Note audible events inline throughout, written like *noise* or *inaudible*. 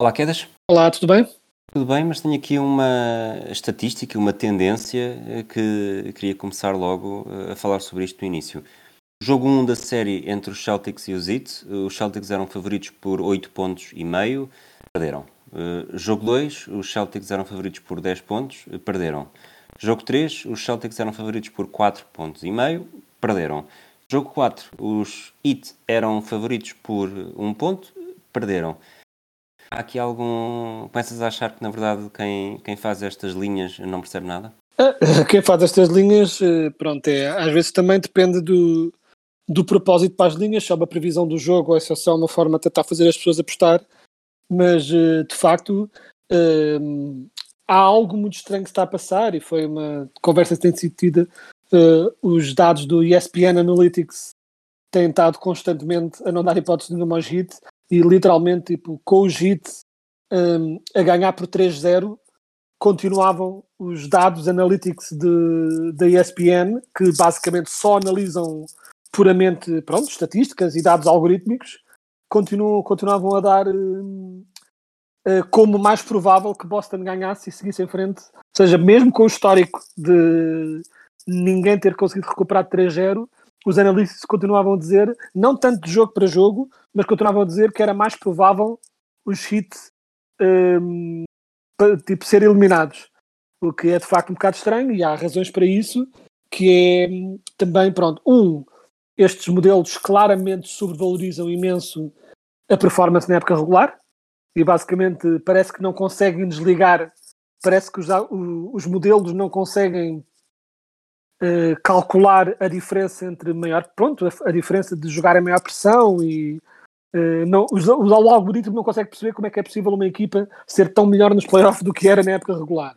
Olá, Quedas. Olá, tudo bem? Tudo bem, mas tenho aqui uma estatística, uma tendência eh, que queria começar logo eh, a falar sobre isto no início. Jogo 1 da série entre os Celtics e os Heat. Os Celtics eram favoritos por 8 pontos e meio, perderam. Eh, Jogo 2, os Celtics eram favoritos por 10 pontos, eh, perderam. Jogo 3, os Celtics eram favoritos por 4 pontos e meio, perderam. Jogo 4, os Heat eram favoritos por 1 ponto, perderam. Há aqui algum. Começas a achar que, na verdade, quem, quem faz estas linhas não percebe nada? Ah, Quem faz estas linhas, eh, pronto, é, às vezes também depende do, do propósito para as linhas, é uma previsão do jogo ou é só uma forma de tentar fazer as pessoas apostar, mas eh, de facto eh, há algo muito estranho que está a passar e foi uma conversa que tem sido tida. eh, os dados do ESPN Analytics têm estado constantemente a não dar hipótese nenhuma aos hit e literalmente tipo, com os hit eh, a ganhar por 3-0 continuavam os dados analytics de, da ESPN, que basicamente só analisam puramente pronto, estatísticas e dados algorítmicos, continuam, continuavam a dar hum, eh, como mais provável que Boston ganhasse e seguisse em frente. Ou seja, mesmo com o histórico de ninguém ter conseguido recuperar de 3-0, os analistas continuavam a dizer, não tanto de jogo para jogo, mas continuavam a dizer que era mais provável os hits pa- tipo, ser eliminados. O que é de facto um bocado estranho e há razões para isso, que é hum, também, pronto, um, estes modelos claramente sobrevalorizam imenso a performance na época regular e basicamente parece que não conseguem desligar, parece que os, os modelos não conseguem eh, calcular a diferença entre maior, pronto, a, a diferença de jogar em maior pressão e eh, não, os- o, algoritmo não consegue perceber como é que é possível uma equipa ser tão melhor nos playoffs do que era na época regular.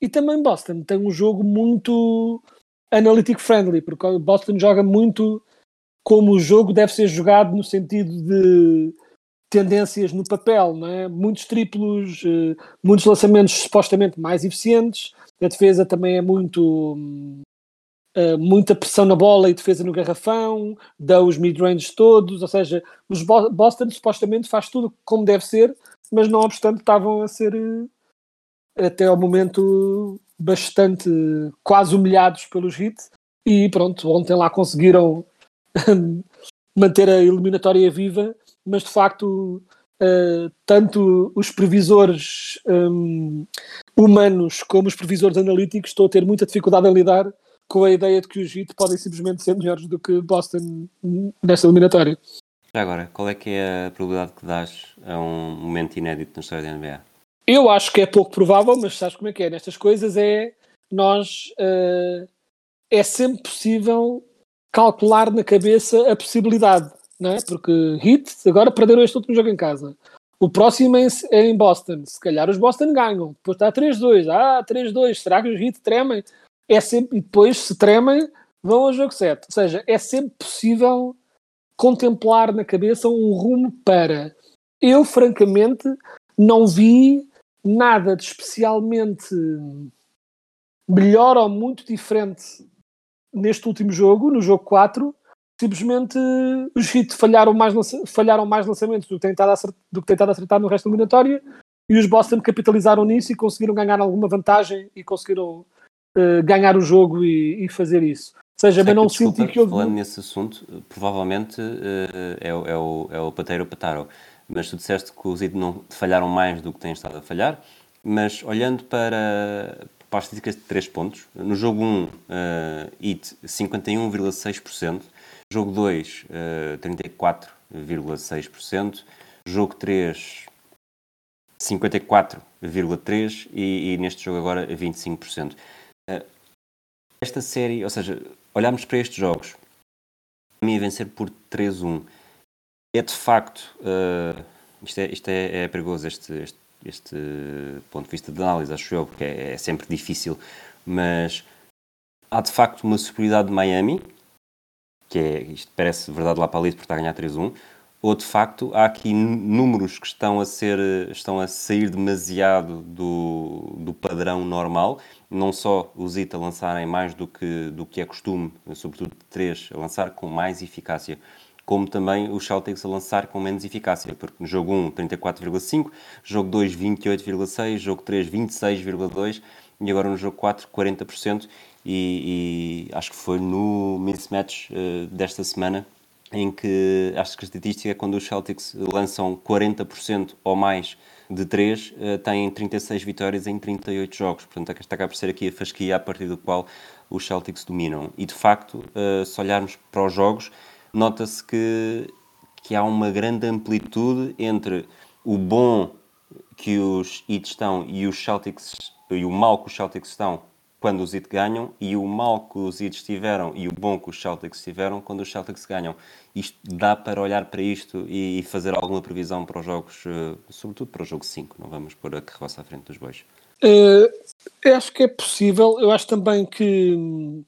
E também Boston tem um jogo muito analytic friendly, porque Boston joga muito como o jogo deve ser jogado no sentido de tendências no papel, não é? Muitos triplos, eh, muitos lançamentos supostamente mais eficientes, a defesa também é muito eh, muita pressão na bola e defesa no garrafão, dá os mid-ranges todos, ou seja, os Bo- Boston supostamente faz tudo como deve ser, mas não obstante estavam a ser eh, até ao momento bastante quase humilhados pelos hits e pronto, ontem lá conseguiram *laughs* manter a eliminatória viva, mas de facto eh, tanto os previsores hum, humanos como os previsores analíticos estão a ter muita dificuldade em lidar com a ideia de que os Heat podem simplesmente ser melhores do que Boston nesta eliminatória. Já agora, qual é que é a probabilidade que dás a um momento inédito na história da NBA? Eu acho que é pouco provável, mas sabes como é que é? Nestas coisas é nós eh, é sempre possível calcular na cabeça a possibilidade, não é? Porque Heat agora perderam este último jogo em casa. O próximo é em, é em Boston. Se calhar os Boston ganham. Depois está 3-2. Ah, 3-2. Será que os Heat tremem? É sempre, e depois, se tremem, vão ao jogo 7. Ou seja, é sempre possível contemplar na cabeça um rumo para. Eu, francamente, não vi nada de especialmente melhor ou muito diferente neste último jogo, no jogo 4. Simplesmente os Heat falharam mais, falharam mais lançamentos do que, acertar, do que a acertar no resto da eliminatória e os Boston capitalizaram nisso e conseguiram ganhar alguma vantagem e conseguiram eh, ganhar o jogo e, e fazer isso. Ou seja, Sei mas não que, desculpa, senti que houve. Falando nesse assunto, provavelmente eh, é, o- é o, é o Pateiro Pataro. Mas tu disseste que os Heat não falharam mais do que têm estado a falhar. Mas olhando para, para as estatísticas de 3 pontos, no jogo 1, eh, Heat 51,6%, jogo 2, eh, 34,6%, jogo 3, 54,3% e, e neste jogo agora 25%. Esta série, ou seja, olharmos para estes jogos, a mim vencer por 3-1 é de facto, uh, isto, é, isto é, é perigoso, este, este, este, ponto de vista de análise, acho eu, porque é, é sempre difícil, mas há de facto uma superioridade de Miami, que é, isto parece verdade lá para ali, porque está a ganhar 3-1, ou de facto há aqui números que estão a ser estão a sair demasiado do, do padrão normal não só os IT a lançarem mais do que do que é costume sobretudo três a lançar com mais eficácia como também os Celtics a lançar com menos eficácia, porque no jogo 1, 34,5, jogo 2, 28,6, jogo 3, 26,2 e agora no jogo 4, 40%. E, e acho que foi no mismatch uh, desta semana em que acho que a estatística é quando os Celtics lançam 40% ou mais de 3, uh, têm 36 vitórias em 38 jogos. Portanto, esta acaba por ser aqui a fasquia a partir do qual os Celtics dominam. E de facto, uh, se olharmos para os jogos, nota-se que, que há uma grande amplitude entre o bom que os Heat estão e os Celtics e o mal que os Celtics estão quando os Heat ganham e o mal que os Heat tiveram e o bom que os Celtics tiveram quando os Celtics ganham. Isto dá para olhar para isto e fazer alguma previsão para os jogos, eh, sobretudo para o jogo 5, não vamos pôr a carroça à frente dos bois. Uh, acho que é possível, eu acho também que hum,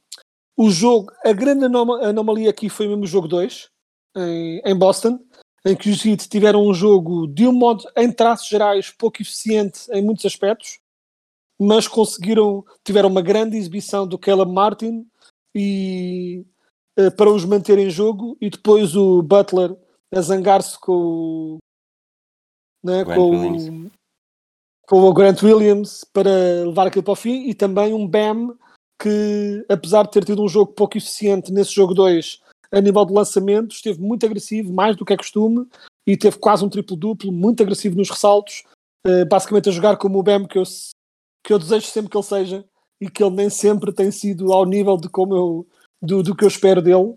o jogo, a grande anomalia aqui foi mesmo o jogo 2, em, em Boston, em que os Heat tiveram um jogo de um modo, em traços gerais, pouco eficiente em muitos aspectos, mas conseguiram, tiveram uma grande exibição do Caleb Martin e uh, para os manter em jogo, e depois o Butler a zangar-se com, né, com, com o Grant Williams para levar aquilo para o fim, e também um Bam que, apesar de ter tido um jogo pouco eficiente nesse jogo 2, a nível de lançamento, esteve muito agressivo, mais do que é costume, e teve quase um triplo-duplo, muito agressivo nos ressaltos, uh, basicamente a jogar como o Bam que eu, que eu desejo sempre que ele seja, e que ele nem sempre tem sido ao nível de como eu, do, do que eu espero dele.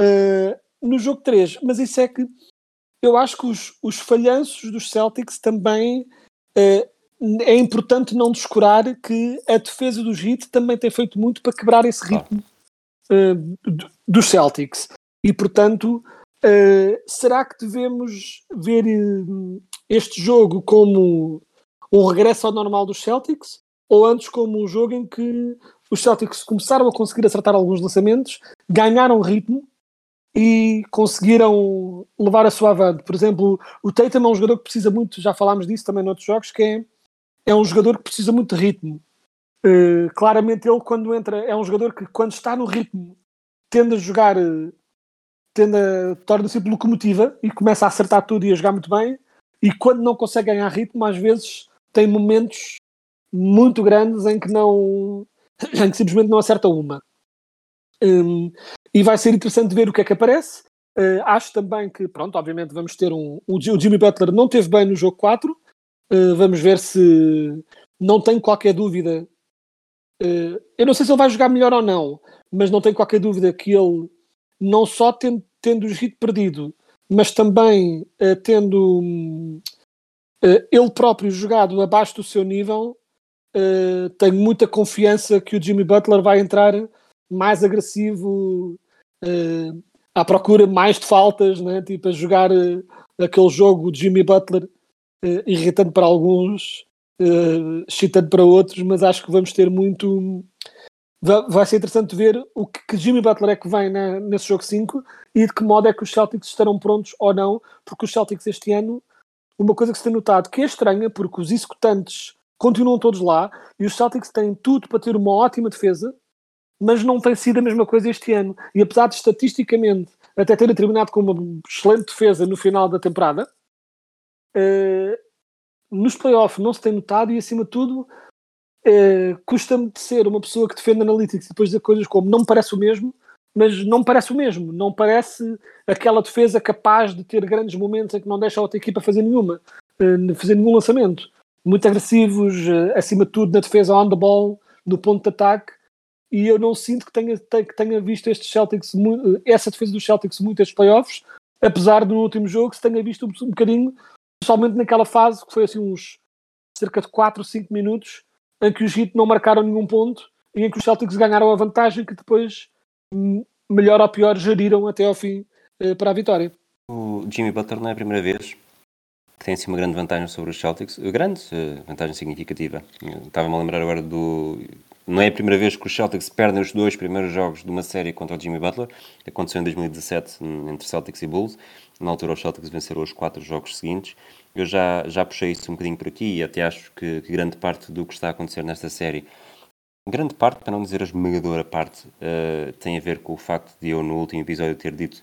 Uh, no jogo 3, mas isso é que eu acho que os, os falhanços dos Celtics também uh, é importante não descurar que a defesa dos Heat também tem feito muito para quebrar esse ritmo uh, dos Celtics. E, portanto, uh, será que devemos ver uh, este jogo como um regresso ao normal dos Celtics? Ou antes como um jogo em que os Celtics começaram a conseguir acertar alguns lançamentos, ganharam ritmo e conseguiram levar a sua avante. Por exemplo, o Tatum é um jogador que precisa muito, já falámos disso também noutros jogos, que é é um jogador que precisa muito de ritmo. Uh, claramente ele quando entra é um jogador que quando está no ritmo tende a jogar uh, tende a torna-se locomotiva e começa a acertar tudo e a jogar muito bem e quando não consegue ganhar ritmo às vezes tem momentos muito grandes em que não em que simplesmente não acerta uma um, e vai ser interessante ver o que é que aparece uh, acho também que pronto, obviamente vamos ter um o Jimmy Butler não teve bem no jogo 4 Uh, vamos ver se não tenho qualquer dúvida. Uh, eu não sei se ele vai jogar melhor ou não, mas não tenho qualquer dúvida que ele, não só tendo, tendo o hit perdido, mas também tendo ele próprio jogado abaixo do seu nível, tenho muita confiança que o Jimmy Butler vai entrar mais agressivo, à procura mais de faltas, né? tipo a jogar aquele jogo de Jimmy Butler uh, irritante para alguns, uh, excitante para outros, mas acho que vamos ter muito. Vai ser interessante ver o que, que Jimmy Butler é que vem na, nesse jogo 5 e de que modo é que os Celtics estarão prontos ou não, porque os Celtics este ano, uma coisa que se tem notado que é estranha, porque os executantes continuam todos lá e os Celtics têm tudo para ter uma ótima defesa, mas não tem sido a mesma coisa este ano. E apesar de estatisticamente até terem terminado com uma excelente defesa no final da temporada, uh, nos playoffs não se tem notado e acima de tudo uh, custa-me de ser uma pessoa que defende analytics e depois dizer coisas como não me parece o mesmo, mas não me parece o mesmo, não parece aquela defesa capaz de ter grandes momentos em que não deixa a outra equipa fazer nenhuma, uh, fazer nenhum lançamento. Muito agressivos, acima de tudo na defesa on the ball, no ponto de ataque, e eu não sinto que tenha, que tenha visto estes Celtics, essa defesa dos Celtics muito estes playoffs, apesar do último jogo se tenha visto um, um bocadinho Principalmente naquela fase que foi assim uns cerca de 4 ou 5 minutos em que os Heat não marcaram nenhum ponto e em que os Celtics ganharam a vantagem que depois, hum, melhor ou pior, geriram até ao fim eh, para a vitória. O Jimmy Butler não é a primeira vez que tem assim uma grande vantagem sobre os Celtics, grande eh, vantagem significativa. Estava-me a lembrar agora do. Não é a primeira vez que os Celtics perdem os dois primeiros jogos de uma série contra o Jimmy Butler. Aconteceu em 2017 entre Celtics e Bulls. Na altura, os Celtics venceram os quatro jogos seguintes. Eu já, já puxei isso um bocadinho por aqui e até acho que, que grande parte do que está a acontecer nesta série, grande parte, para não dizer a esmagadora parte, uh, tem a ver com o facto de eu, no último episódio, ter dito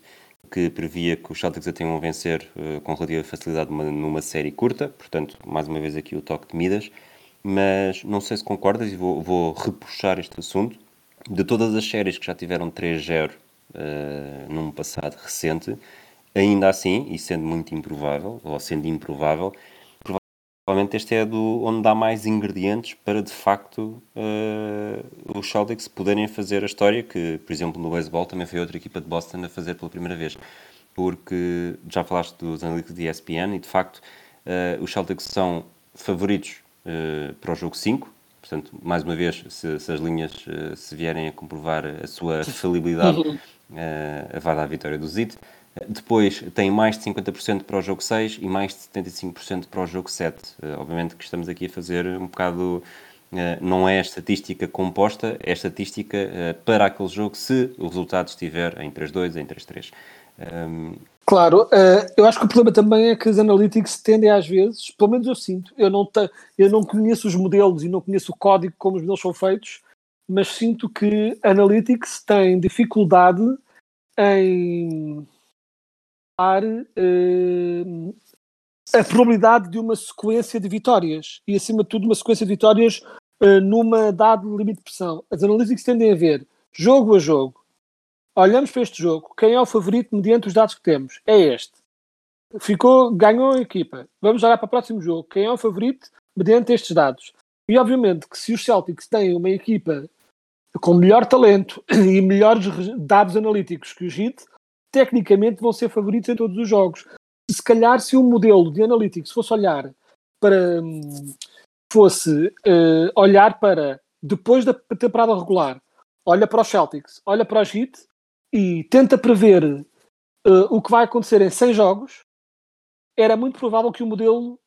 que previa que os Celtics a tenham a vencer uh, com relativa facilidade numa, numa, série curta, portanto, mais uma vez aqui o toque de Midas, mas não sei se concordas e vou, vou repuxar este assunto. De todas as séries que já tiveram 3-0 uh, eh, num passado recente, ainda assim, e sendo muito improvável, ou sendo improvável, provavelmente este é do onde dá mais ingredientes para de facto uh, os Celtics poderem fazer a história que, por exemplo, no baseball também foi outra equipa de Boston a fazer pela primeira vez. Porque já falaste dos analíticos de ESPN e de facto uh, os Celtics são favoritos uh, para o jogo 5. Portanto, mais uma vez, se, se as linhas se vierem a comprovar a sua falibilidade, uh, vai dar a vitória do Zit. Depois tem mais de 50% para o jogo 6 e mais de 75% para o jogo 7. Uh, obviamente que estamos aqui a fazer um bocado. Uh, não é estatística composta, é estatística uh, para aquele jogo se o resultado estiver em 3-2, em 3-3. Um... Claro, eu acho que o problema também é que os analytics tendem às vezes, pelo menos eu sinto, eu não, te, eu não conheço os modelos e não conheço o código como os modelos são feitos, mas sinto que analytics tem dificuldade em uh, a probabilidade de uma sequência de vitórias e, acima de tudo, uma sequência de vitórias uh, numa dado limite de pressão. As analíticas tendem a ver jogo a jogo. Olhamos para este jogo, quem é o favorito mediante os dados que temos? É este. Ficou, ganhou a equipa. Vamos olhar para o próximo jogo. Quem é o favorito mediante estes dados? E obviamente que se os Celtics têm uma equipa com melhor talento *clears throat* e melhores dados analíticos que o Heat, tecnicamente vão ser favoritos em todos os jogos. Se calhar, se um modelo de analytics fosse olhar para fosse uh, olhar para depois da temporada regular, olha para os Celtics, olha para os Heat e tenta prever uh, o que vai acontecer em 100 jogos, era muito provável que o modelo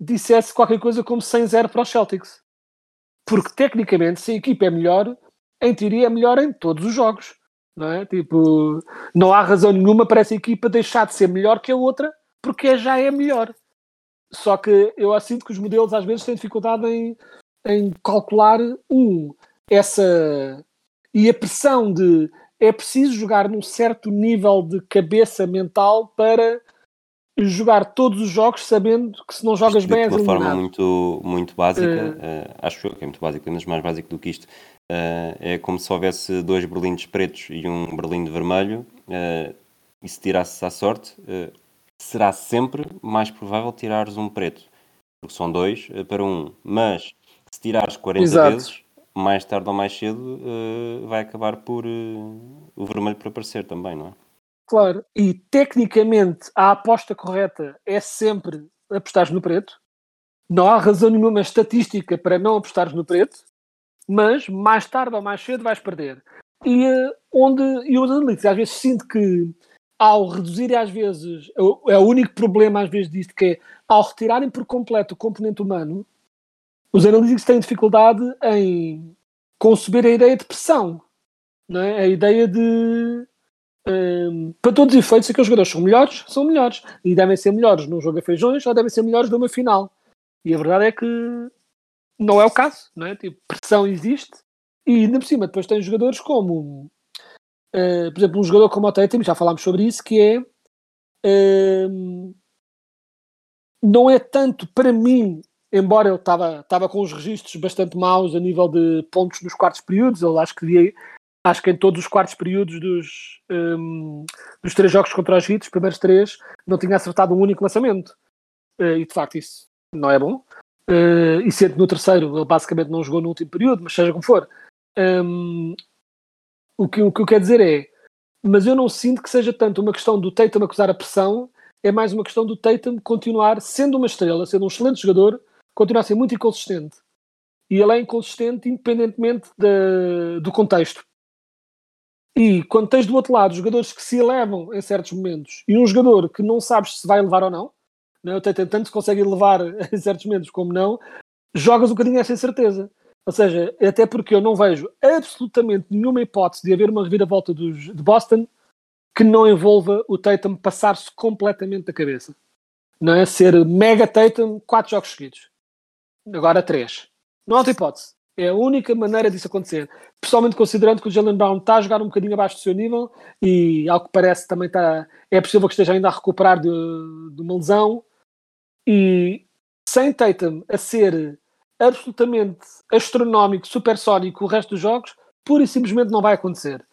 dissesse qualquer coisa como 100-0 para os Celtics. Porque tecnicamente, se a equipa é melhor, em teoria é melhor em todos os jogos não é? Tipo, não há razão nenhuma para essa equipa deixar de ser melhor que a outra, porque já é melhor. Só que eu sinto que os modelos às vezes têm dificuldade em, em calcular, um, essa. e a pressão de é preciso jogar num certo nível de cabeça mental para jogar todos os jogos sabendo que se não jogas bem és de uma forma muito, muito básica, uh, uh, acho que é muito básico, mas mais básico do que isto, Uh, é como se houvesse dois berlindes pretos e um berlinde vermelho, uh, e se tirasses à sorte, uh, será sempre mais provável tirares um preto, porque são dois para um. Mas se tirares 40 Exato. vezes, mais tarde ou mais cedo, vai acabar por o vermelho por aparecer também, não é? Claro, e tecnicamente a aposta correta é sempre apostares no preto. Não há razão nenhuma estatística para não apostares no preto mas mais tarde ou mais cedo vais perder. E uh, onde e os analistas às vezes sinto que ao reduzirem às vezes, é, é o único problema às vezes disto, que é ao retirarem por completo o componente humano, os analíticos têm dificuldade em conceber a ideia de pressão, não é? a ideia de um, ehm, para todos os efeitos, aqueles jogadores são melhores, são melhores, e devem ser melhores num jogo a feijões ou devem ser melhores numa final. E a verdade é que não é o caso, não é? Tipo, pressão existe e ainda por cima depois tem jogadores como, uh, por exemplo, um jogador como o Tatum, já falámos sobre isso, que é uh, não é tanto para mim, embora ele estava com os registros bastante maus a nível de pontos nos quartos períodos, ele acho que devia, acho que em todos os quartos períodos dos, um, dos três jogos contra os Hits, os primeiros três, não tinha acertado um único lançamento. Uh, e de facto isso não é bom. Uh, e sendo no terceiro, ele basicamente não jogou no último período, mas seja como for. Um, o, que, o que eu quero dizer é, mas eu não sinto que seja tanto uma questão do Tatum acusar a pressão, é mais uma questão do Tatum continuar sendo uma estrela, sendo um excelente jogador, continuar a ser muito inconsistente. e ele é inconsistente independentemente de- do contexto. E quando tens do outro lado jogadores que se elevam em certos momentos e um jogador que não sabes se vai levar ou não, não é? tanto se consegue levar *laughs* em certos momentos como não, jogas um bocadinho essa incerteza. Ou seja, até porque eu não vejo absolutamente nenhuma hipótese de haver uma reviravolta dos, de Boston que não envolva o Tatum passar-se completamente da cabeça. Não é? Ser mega Tatum quatro jogos seguidos. Agora três. Não há outra hipótese. É a única maneira disso acontecer. Pessoalmente considerando que o Jalen Brown está a jogar um bocadinho abaixo do seu nível e, ao que parece, também está. É possível que esteja ainda a recuperar de, de uma lesão. E sem Tatum a ser absolutamente astronómico, supersónico o resto dos jogos, pura e simplesmente não vai acontecer.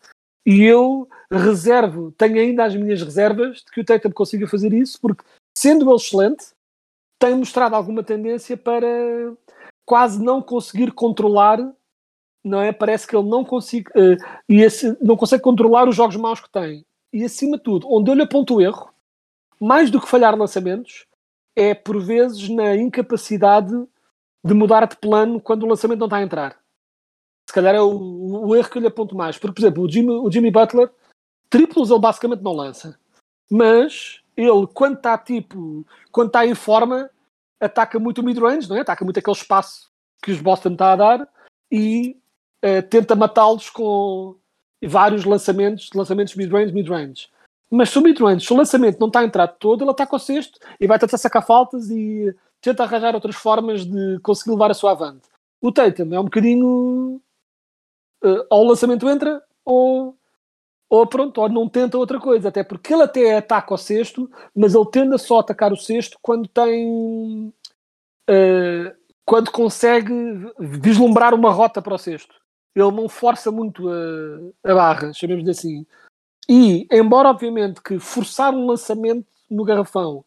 E eu reservo, tenho ainda as minhas reservas de que o Tatum consiga fazer isso, porque sendo ele excelente, tem mostrado alguma tendência para quase não conseguir controlar, não é? Parece que ele não consegue, eh, e esse- não consegue controlar os jogos maus que tem. E acima de tudo, onde eu lhe aponto o erro, mais do que falhar lançamentos, é por vezes na incapacidade de mudar de plano quando o lançamento não está a entrar. Se calhar é o, o erro que eu lhe aponto mais. Porque, por exemplo, o Jimmy, o Jimmy Butler, triplos ele basicamente não lança. Mas ele, quando está tipo, quando está em forma, ataca muito o mid-range, não é? Ataca muito aquele espaço que os Boston está a dar e eh, tenta matá-los com vários lançamentos, lançamentos mid-range, mid-range. Mas se o se o lançamento não está a entrar todo, ele ataca o cesto e vai tentar sacar faltas e tenta arranjar outras formas de conseguir levar a sua avante. O Tatum é um bocadinho eh, ou o lançamento entra ou, ou pronto, ou não tenta outra coisa, até porque ele até ataca o cesto, mas ele tende a só atacar o cesto quando tem eh, quando consegue vislumbrar uma rota para o cesto. Ele não força muito a, a barra, chamemos de assim. E, embora obviamente que forçar um lançamento no garrafão,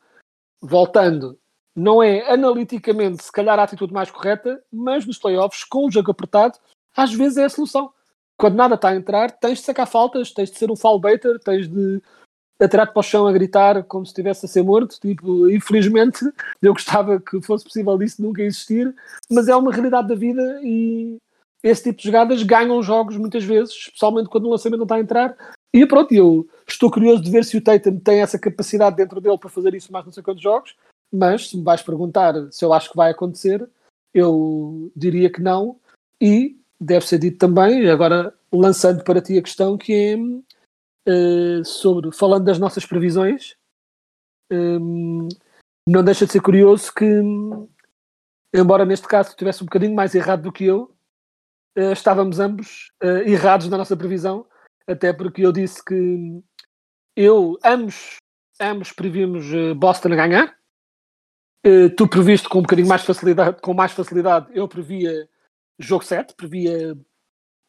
voltando, não é analiticamente se calhar a atitude mais correta, mas nos playoffs, com o jogo apertado, às vezes é a solução. Quando nada está a entrar, tens de sacar faltas, tens de ser um foul baiter, tens de atirar-te para o chão a gritar como se estivesse a ser morto. Tipo, infelizmente, *laughs* eu gostava que fosse possível isso nunca existir, mas é uma realidade da vida e esse tipo de jogadas ganham jogos muitas vezes, especialmente quando o lançamento não está a entrar. E pronto, eu estou curioso de ver se o Tatum tem essa capacidade dentro dele para fazer isso mais não sei quantos jogos, mas se me vais perguntar se eu acho que vai acontecer, eu diria que não. E deve ser dito também, agora lançando para ti a questão que é eh, sobre, falando das nossas previsões, hum, não deixa de ser curioso que, embora neste caso tu tivesse um bocadinho mais errado do que eu, eh, estávamos ambos eh, errados na nossa previsão, até porque eu disse que eu, ambos, ambos previmos eh, Boston a ganhar. Eh, tu previste com um bocadinho mais facilidade, com mais facilidade, eu previa jogo 7, previa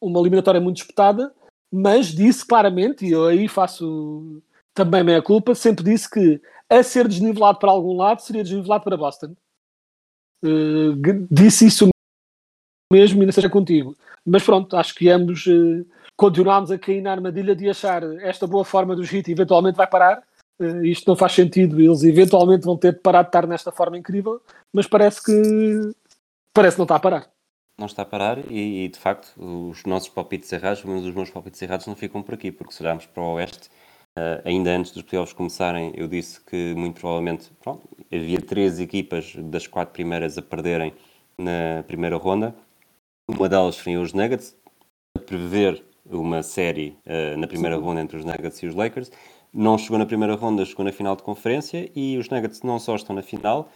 uma eliminatória muito disputada, mas disse claramente, e eu aí faço também meia culpa, sempre disse que a ser desnivelado para algum lado seria desnivelado para Boston. Eh, disse isso mesmo e não seja contigo. Mas pronto, acho que ambos continuámos a cair na armadilha de achar esta boa forma dos Heat eventualmente vai parar. Eh, isto não faz sentido, eles eventualmente vão ter de parar de estar nesta forma incrível, mas parece que parece que não está a parar. Não está a parar e, e, de facto os nossos palpites errados, pelo menos os meus palpites errados, não ficam por aqui, porque se olharmos para o Oeste, eh, ainda antes dos playoffs começarem, eu disse que muito provavelmente pronto, havia três equipas das quatro primeiras a perderem na primeira ronda. Uma delas seriam os Nuggets, a prever uma série eh, na primeira ronda entre os Nuggets e os Lakers. Não chegou na primeira ronda, chegou na final de conferência e os Nuggets não só estão na final,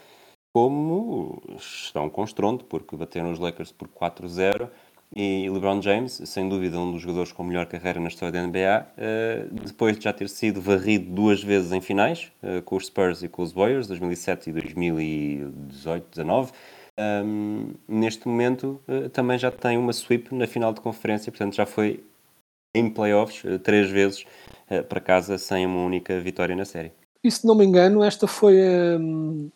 como estão com estrondo, porque bateram os Lakers por 4-0 e LeBron James, sem dúvida um dos jogadores com melhor carreira na história da NBA, eh, depois de já ter sido varrido duas vezes em finais, eh, com os Spurs e com os Warriors, 2007 e 2018-19, um, neste momento uh, também já tem uma sweep na final de conferência, portanto já foi em playoffs uh, três vezes uh, para casa sem uma única vitória na série. E se não me engano, esta foi hum,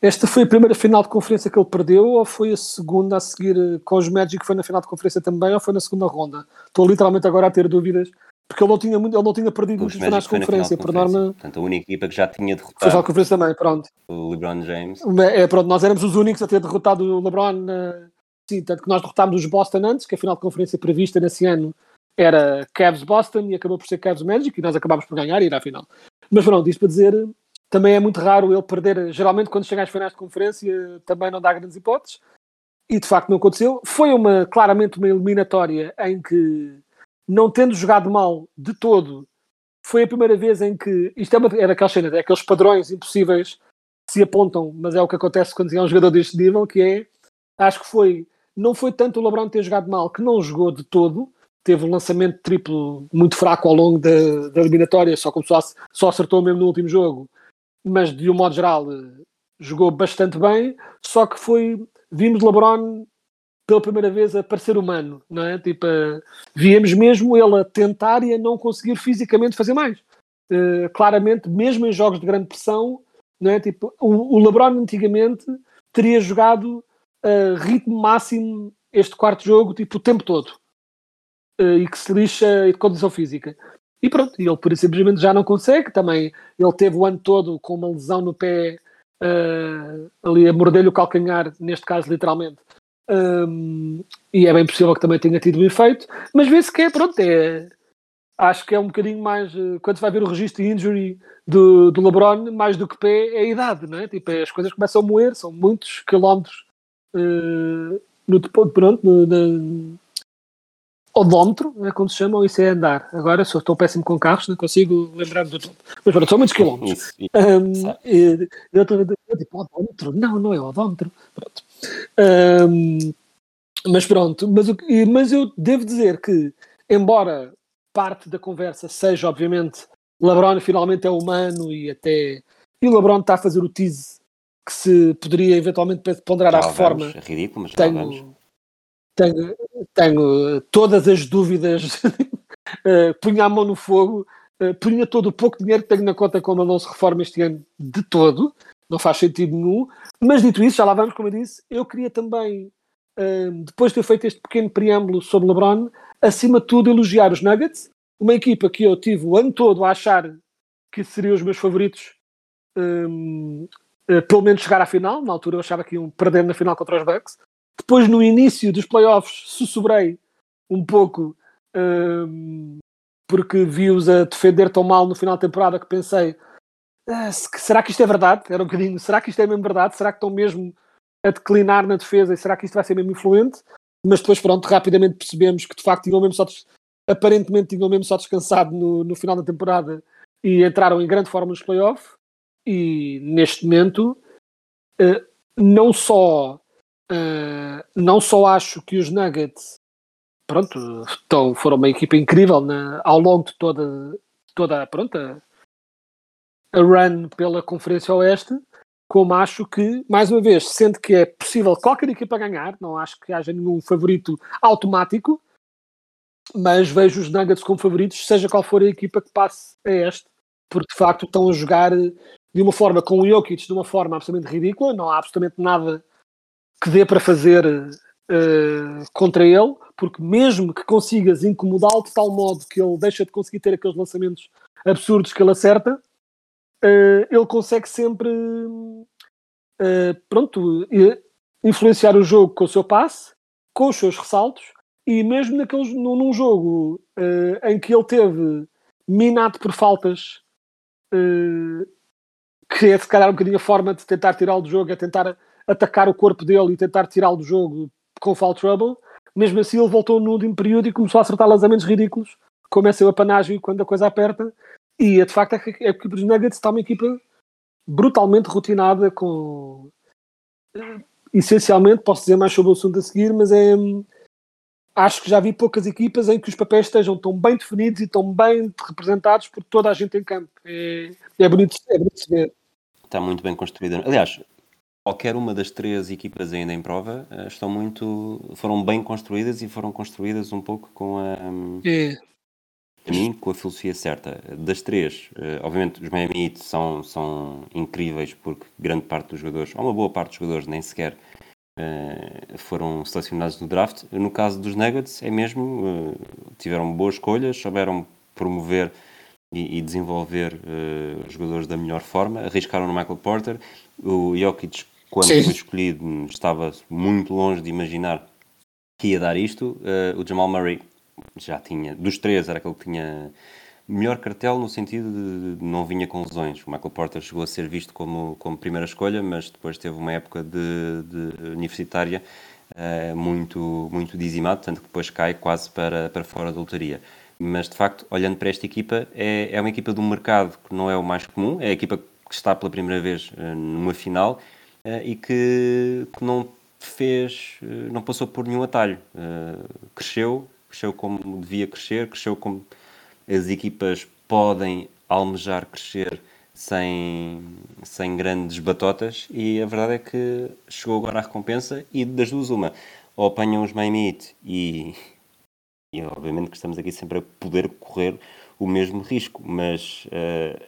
esta foi a primeira final de conferência que ele perdeu ou foi a segunda a seguir eh, com os Magic foi na final de conferência também ou foi na segunda ronda? Estou literalmente agora a ter dúvidas porque ele não tinha, ele não tinha perdido Os finais de conferência, por norma Portanto, a única equipa que já tinha foi a derrotado conferência também, pronto. o LeBron James. É, pronto, nós éramos os únicos a ter derrotado o LeBron Sim, tanto que nós derrotámos os Boston antes, que a final de conferência prevista nesse ano era Cavs Boston e acabou por ser Cavs Magic e nós acabámos por ganhar e ir à final. Mas pronto, isto para dizer, também é muito raro ele perder. Geralmente, quando chega às finais de conferência, também não dá grandes hipóteses. E de facto não aconteceu. Foi uma, claramente uma eliminatória em que, não tendo jogado mal de todo, foi a primeira vez em que. Isto é, uma, é daquelas cenas, é aqueles padrões impossíveis que se apontam, mas é o que acontece quando é um jogador deste nível, que é. Acho que foi. Não foi tanto o LeBron ter jogado mal, que não jogou de todo, teve um lançamento triplo muito fraco ao longo da, da eliminatória, só começou a, só acertou mesmo no último jogo, mas de um modo geral jogou bastante bem, só que foi, vimos LeBron pela primeira vez a parecer humano, não é? Tipo, víamos mesmo ele a tentar e a não conseguir fisicamente fazer mais. Uh, claramente, mesmo em jogos de grande pressão, não é? Tipo, o, o LeBron antigamente teria jogado a ritmo máximo este quarto jogo, tipo, o tempo todo. Uh, e que se lixa de condição física. E pronto, ele por simplesmente já não consegue. Também ele teve o ano todo com uma lesão no pé, uh, ali a morder-lhe o calcanhar, neste caso literalmente. Um, e é bem possível que também tenha tido um efeito, mas vê-se que é, pronto, é, acho que é um bocadinho mais, uh, quando se vai ver o registro de injury do, do LeBron, mais do que pé, é a idade, não é? Tipo, as coisas começam a moer, são muitos quilómetros uh, no, pronto, no, no, odómetro, é como se chama, ou isso é andar. Agora, se eu estou péssimo com carros, não consigo lembrar-me do nome. Mas pronto, são muitos quilómetros. Um, e, eu estou tipo, odómetro? Não, não é odómetro. Pronto. Um, mas pronto, mas, mas eu devo dizer que, embora parte da conversa seja, obviamente, LeBron finalmente é humano e até. E o LeBron está a fazer o tease que se poderia eventualmente ponderar à reforma. É ridículo, mas tenho, tenho, tenho todas as dúvidas, uh, *laughs* punha a mão no fogo, uh, punha todo o pouco dinheiro que tenho na conta como não se reforma este ano de todo, não faz sentido nenhum. Mas dito isso, já lá vamos, como eu disse, eu queria também, uh, depois de ter feito este pequeno preâmbulo sobre LeBron, acima de tudo elogiar os Nuggets, uma equipa que eu tive o ano todo a achar que seriam os meus favoritos, um, pelo menos chegar à final. Na altura eu achava que iam perder na final contra os Bucks. Depois, no início dos playoffs, sussurrei um pouco um, porque vi-os a defender tão mal no final da temporada que pensei: ah, será que isto é verdade? Era um bocadinho: será que isto é mesmo verdade? Será que estão mesmo a declinar na defesa e será que isto vai ser mesmo influente? Mas depois, pronto, rapidamente percebemos que de facto tinham mesmo só aparentemente tinham mesmo só descansado no, no final da temporada e entraram em grande forma nos playoffs. E neste momento, uh, não só Uh, não só acho que os Nuggets pronto, estão, foram uma equipa incrível na, ao longo de toda, toda pronto, a, a run pela Conferência Oeste, como acho que, mais uma vez, sendo que é possível qualquer equipa ganhar, não acho que haja nenhum favorito automático, mas vejo os Nuggets como favoritos, seja qual for a equipa que passe a este, porque de facto estão a jogar de uma forma com o Jokic de uma forma absolutamente ridícula, não há absolutamente nada que dê para fazer uh, contra ele, porque mesmo que consigas incomodá-lo de tal modo que ele deixa de conseguir ter aqueles lançamentos absurdos que ele acerta, uh, ele consegue sempre uh, pronto, influenciar o jogo com o seu passe, com os seus ressaltos, e mesmo naqueles, num, num jogo em que ele teve minado por faltas que é se calhar um bocadinho a forma de tentar tirá-lo do jogo, é tentar atacar o corpo dele e tentar tirá-lo do jogo com foul trouble. Mesmo assim, ele voltou no último período e começou a acertar lançamentos ridículos, como é seu apanágio quando a coisa aperta. E de facto é a equipa dos Nuggets está uma equipa brutalmente rotinada, com essencialmente, posso dizer mais sobre o assunto a seguir, mas é. Acho que já vi poucas equipas em que os papéis estejam tão bem definidos e tão bem representados por toda a gente em campo. É, é, bonito, é bonito de ver. Está muito bem construída. Aliás, qualquer uma das três equipas ainda em prova eh, estão muito foram bem construídas e foram construídas um pouco com a é. a mim com a filosofia certa das três eh, obviamente os Miami Heat são são incríveis porque grande parte dos jogadores ou uma boa parte dos jogadores nem sequer uh, foram selecionados no draft no caso dos Nuggets é mesmo tiveram boas escolhas souberam promover e, e desenvolver uh, jogadores da melhor forma arriscaram no Michael Porter o Jokic quando Sim. foi escolhido, estava muito longe de imaginar que ia dar isto. Uh, o Jamal Murray já tinha, dos três, era aquele que tinha melhor cartel no sentido de não vinha com lesões. O Michael Porter chegou a ser visto como, como primeira escolha, mas depois teve uma época de, de universitária uh, muito, muito dizimado, tanto que depois cai quase para, para fora da lotaria. Mas de facto, olhando para esta equipa, é, é uma equipa de um mercado que não é o mais comum, é a equipa que está pela primeira vez uh, numa final e que, que não fez, não passou por nenhum atalho. cresceu, cresceu como devia crescer, cresceu como as equipas podem almejar crescer sem, sem grandes batotas e a verdade é que chegou agora a recompensa e das duas uma, ou apanham os Miami Heat e, e obviamente que estamos aqui sempre a poder correr o mesmo risco, mas uh,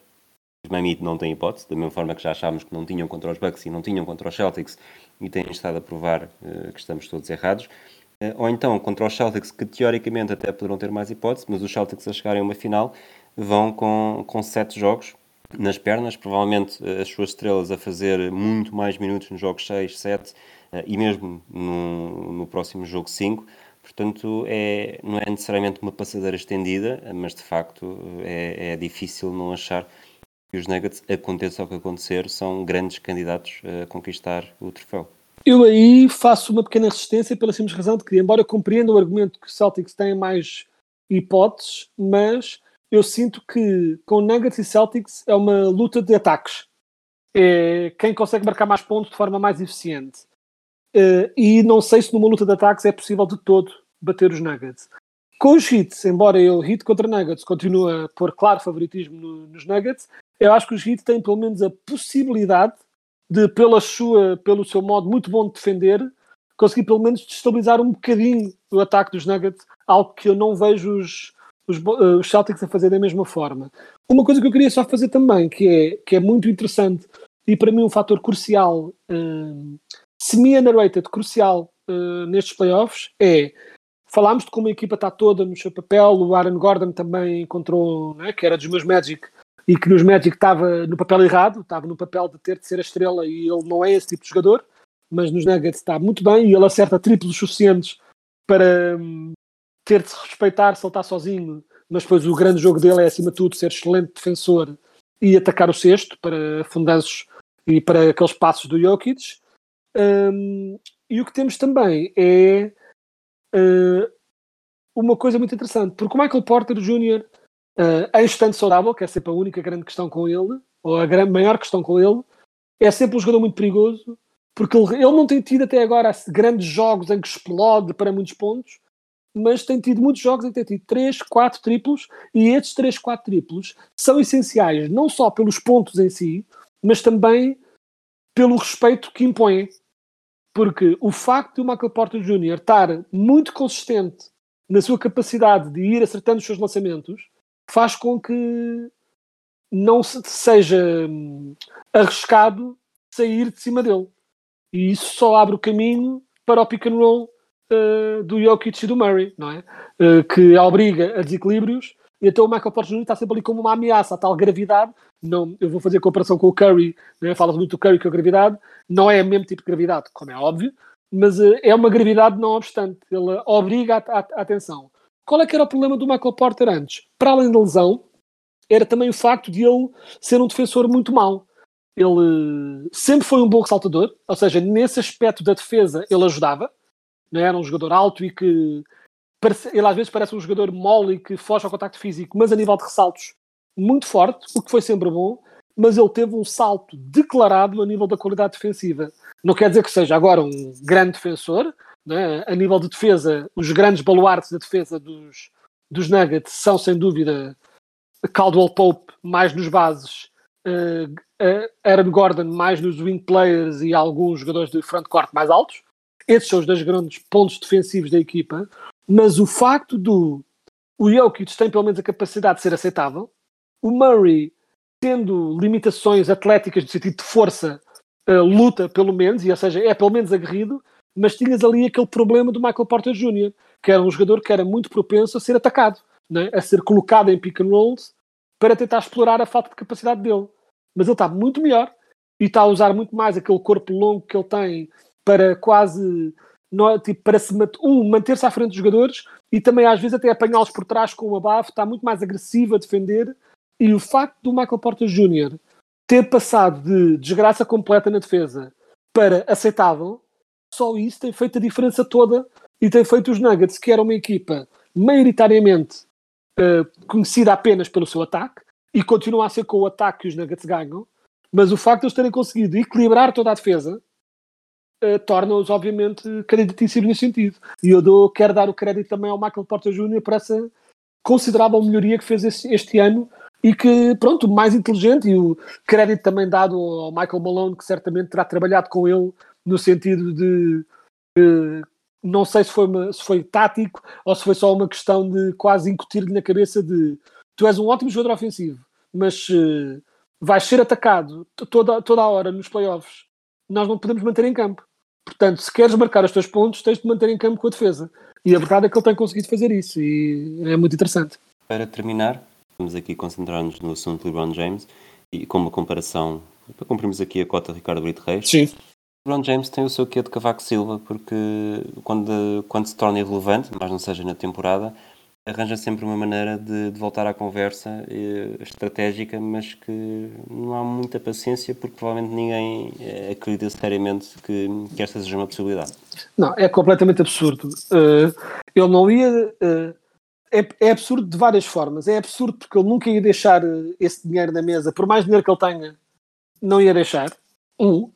os não têm hipótese, da mesma forma que já achámos que não tinham contra os Bucks e não tinham contra os Celtics e têm estado a provar uh, que estamos todos errados. Uh, ou então contra os Celtics, que teoricamente até poderão ter mais hipótese, mas os Celtics a chegarem a uma final vão com, com sete jogos nas pernas, provavelmente eh, as suas estrelas a fazer muito mais minutos nos jogos 6, 7 eh, e mesmo no, no próximo jogo 5. Portanto, é, não é necessariamente uma passadeira estendida, mas de facto é, é difícil não achar que os Nuggets, aconteça o que acontecer, são grandes candidatos a conquistar o troféu. Eu aí faço uma pequena resistência pela simples razão de que, embora eu compreenda o argumento que os Celtics têm mais hipóteses, mas eu sinto que com Nuggets e Celtics é uma luta de ataques. É quem consegue marcar mais pontos de forma mais eficiente. Uh, e não sei se numa luta de ataques é possível de todo bater os Nuggets. Com os Heat, embora eu Heat contra Nuggets continue a pôr claro favoritismo no, nos Nuggets, eu acho que os Heat têm pelo menos a possibilidade de, pela sua, pelo seu modo muito bom de defender, conseguir pelo menos destabilizar um bocadinho o ataque dos Nuggets, algo que eu não vejo os, os, uh, os Celtics a fazer da mesma forma. Uma coisa que eu queria só fazer também, que é, que é muito interessante e para mim um fator crucial, uh, semi-underrated, crucial uh, nestes playoffs, é falámos de como a equipa está toda no seu papel, o Aaron Gordon também encontrou, né, que era dos meus Magic, e que nos Magic estava no papel errado, estava no papel de ter de ser a estrela e ele não é esse tipo de jogador, mas nos Nuggets está muito bem e ele acerta triplos suficientes para, um, ter de se respeitar se ele está sozinho, mas depois o grande jogo dele é, acima de tudo, ser excelente defensor e atacar o sexto para fundanços e para aqueles passos do Jokic. Um, e o que temos também é uh, uma coisa muito interessante, porque o Michael Porter Jr., uh, em estando saudável, que é sempre a única grande questão com ele, ou a grande, maior questão com ele, é sempre um jogador muito perigoso, porque ele, ele não tem tido até agora grandes jogos em que explode para muitos pontos, mas tem tido muitos jogos em que tem tido 3, 4 triplos, e estes 3, 4 triplos são essenciais não só pelos pontos em si, mas também pelo respeito que impõem. Porque o facto de o Michael Porter Jr. estar muito consistente na sua capacidade de ir acertando os seus lançamentos faz com que não seja hum, arriscado sair de cima dele. E isso só abre o caminho para o pick and roll uh, do Jokic e do Murray, não é? Uh, que obriga a desequilíbrios. E então o Michael Porter Jr. está sempre ali como uma ameaça, a tal gravidade. Não, eu vou fazer a comparação com o Curry, né? fala muito do Curry com a gravidade. Não é o mesmo tipo de gravidade, como é óbvio, mas uh, é uma gravidade não obstante. Ele obriga a, a, a atenção. Qual é que era o problema do Michael Porter antes? Para além da lesão, era também o facto de ele ser um defensor muito mau. Ele sempre foi um bom ressaltador, ou seja, nesse aspecto da defesa ele ajudava, não é? era um jogador alto e que ele às vezes parece um jogador mole e que foge ao contacto físico, mas a nível de ressaltos muito forte, o que foi sempre bom, mas ele teve um salto declarado a nível da qualidade defensiva. Não quer dizer que seja agora um grande defensor, é? a nível de defesa, os grandes baluartes da defesa dos, dos Nuggets são sem dúvida Caldwell Pope mais nos bases, uh, uh, Aaron Gordon mais nos wing players e alguns jogadores de frontcourt mais altos. Esses são os dois grandes pontos defensivos da equipa, mas o facto do o Jokic tem pelo menos a capacidade de ser aceitável, o Murray tendo limitações atléticas no sentido de força, uh, luta pelo menos, e ou seja, é pelo menos aguerrido, mas tinhas ali aquele problema do Michael Porter Jr., que era um jogador que era muito propenso a ser atacado, né? a ser colocado em pick and rolls para tentar explorar a falta de capacidade dele. Mas ele está muito melhor e está a usar muito mais aquele corpo longo que ele tem para quase não é, tipo, para se um, manter-se à frente dos jogadores e também às vezes até apanhá-los por trás com uma bafo, está muito mais agressivo a defender. E o facto do Michael Porter Jr. ter passado de desgraça completa na defesa para aceitável, só isso tem feito a diferença toda e tem feito os Nuggets, que era uma equipa maioritariamente eh, conhecida apenas pelo seu ataque, e continua a ser com o ataque que os Nuggets ganham, mas o facto de eles terem conseguido equilibrar toda a defesa eh, torna-os, obviamente, creditíssimos nesse sentido. E eu dou, quero dar o crédito também ao Michael Porter Jr. por essa considerável melhoria que fez este ano e que, pronto, mais inteligente e o crédito também dado ao Michael Malone, que certamente terá trabalhado com ele no sentido de não sei se foi, uma- se foi tático ou se foi só uma questão de quase incutir-lhe na cabeça de tu és um ótimo jogador ofensivo, mas eh, vais ser atacado toda, toda a hora nos playoffs, nós não podemos manter em campo. Portanto, se queres marcar os teus pontos, tens de manter em campo com a defesa. E a verdade é que ele tem conseguido fazer isso e é muito interessante. Para terminar, vamos aqui concentrar-nos no assunto de LeBron James e com uma comparação, para cumprirmos aqui a cota Ricardo Brito Reis. Sim. LeBron James tem o seu quê de Cavaco Silva, porque quando, quando se torna irrelevante, mas não seja na temporada, arranja sempre uma maneira de, de voltar à conversa eh, estratégica, mas que não há muita paciência, porque provavelmente ninguém eh, acredita seriamente que, que esta seja uma possibilidade. Não, é completamente absurdo. Uh, ele não ia. uh, é, é absurdo de várias formas. É absurdo porque ele nunca ia deixar esse dinheiro na mesa, por mais dinheiro que ele tenha, não ia deixar. Um.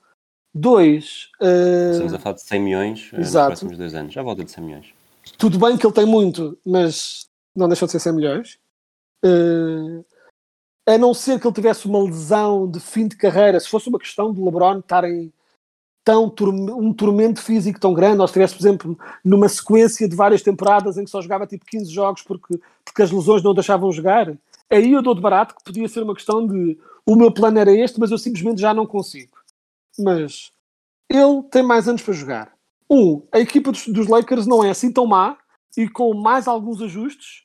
Dois. uh, Estamos a falar de 100 milhões eh, nos Exato. próximos dois anos, já volta de 100 milhões. tudo bem que ele tem muito, mas não deixou de ser 100 milhões. Uh, a não ser que ele tivesse uma lesão de fim de carreira, se fosse uma questão de LeBron estarem tão um tormento físico tão grande, ou se estivesse, por exemplo, numa sequência de várias temporadas em que só jogava tipo 15 jogos porque, porque as lesões não o deixavam jogar, aí eu dou de barato que podia ser uma questão de o meu plano era este, mas eu simplesmente já não consigo. Mas ele tem mais anos para jogar. Um, a equipa dos, dos Lakers não é assim tão má e com mais alguns ajustes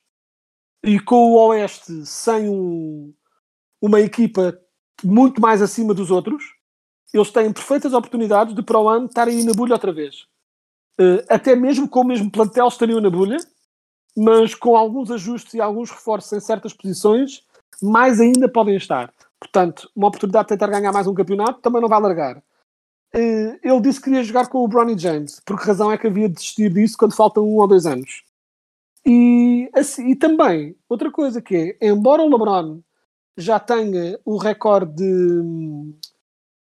e com o Oeste sem um- uma equipa muito mais acima dos outros, eles têm perfeitas oportunidades de para o ano estarem na bulha outra vez. Eh, até mesmo com o mesmo plantel estariam na bulha, mas com alguns ajustes e alguns reforços em certas posições, mais ainda podem estar. Portanto, uma oportunidade de tentar ganhar mais um campeonato também não vai largar. Eh, ele disse que queria jogar com o Bronny James. Por que razão é que havia de desistir disso quando faltam um ou dois anos? E, assim, e também, outra coisa que é, embora o LeBron já tenha o recorde de,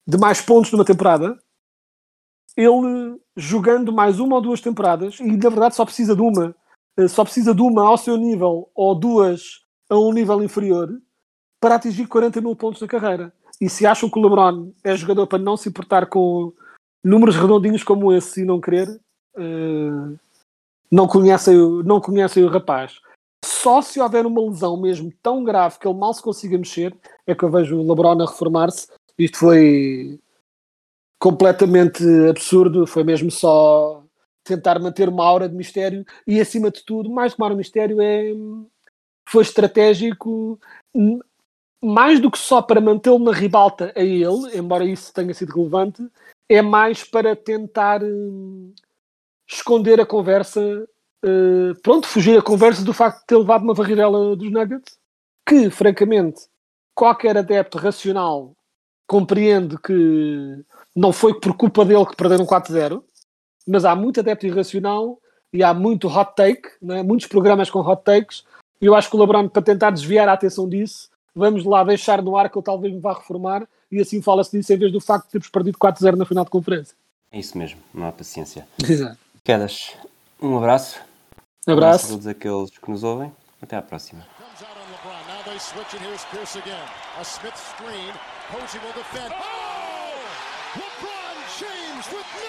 de mais pontos numa temporada, ele jogando mais uma ou duas temporadas, e na verdade só precisa de uma, eh, só precisa de uma ao seu nível ou duas a um nível inferior para atingir 40 mil pontos na carreira. E se acham que o LeBron é jogador para não se importar com números redondinhos como esse e não querer, eh, não, conhecem, não conhecem o rapaz. Só se houver uma lesão mesmo tão grave que ele mal se consiga mexer, é que eu vejo o LeBron a reformar-se. Isto foi completamente absurdo, foi mesmo só tentar manter uma aura de mistério e acima de tudo, mais que uma aura de mistério, é, foi estratégico hum, mais do que só para mantê-lo na ribalta a ele, embora isso tenha sido relevante, é mais para tentar hum, esconder a conversa, eh, pronto, fugir a conversa do facto de ter levado uma varridela dos Nuggets, que, francamente, qualquer adepto racional compreende que não foi por culpa dele que perderam 4-0, mas há muito adepto irracional e há muito hot take, né? muitos programas com hot takes, e eu acho que o LeBron, para tentar desviar a atenção disso, vamos lá deixar no ar que ele talvez me vá reformar, e assim fala-se disso em vez do facto de termos perdido 4-0 na final de conferência. É isso mesmo, não há paciência. Exato. Quedas, um abraço. Um a abraço. todos aqueles que nos ouvem. Até à próxima. Comes out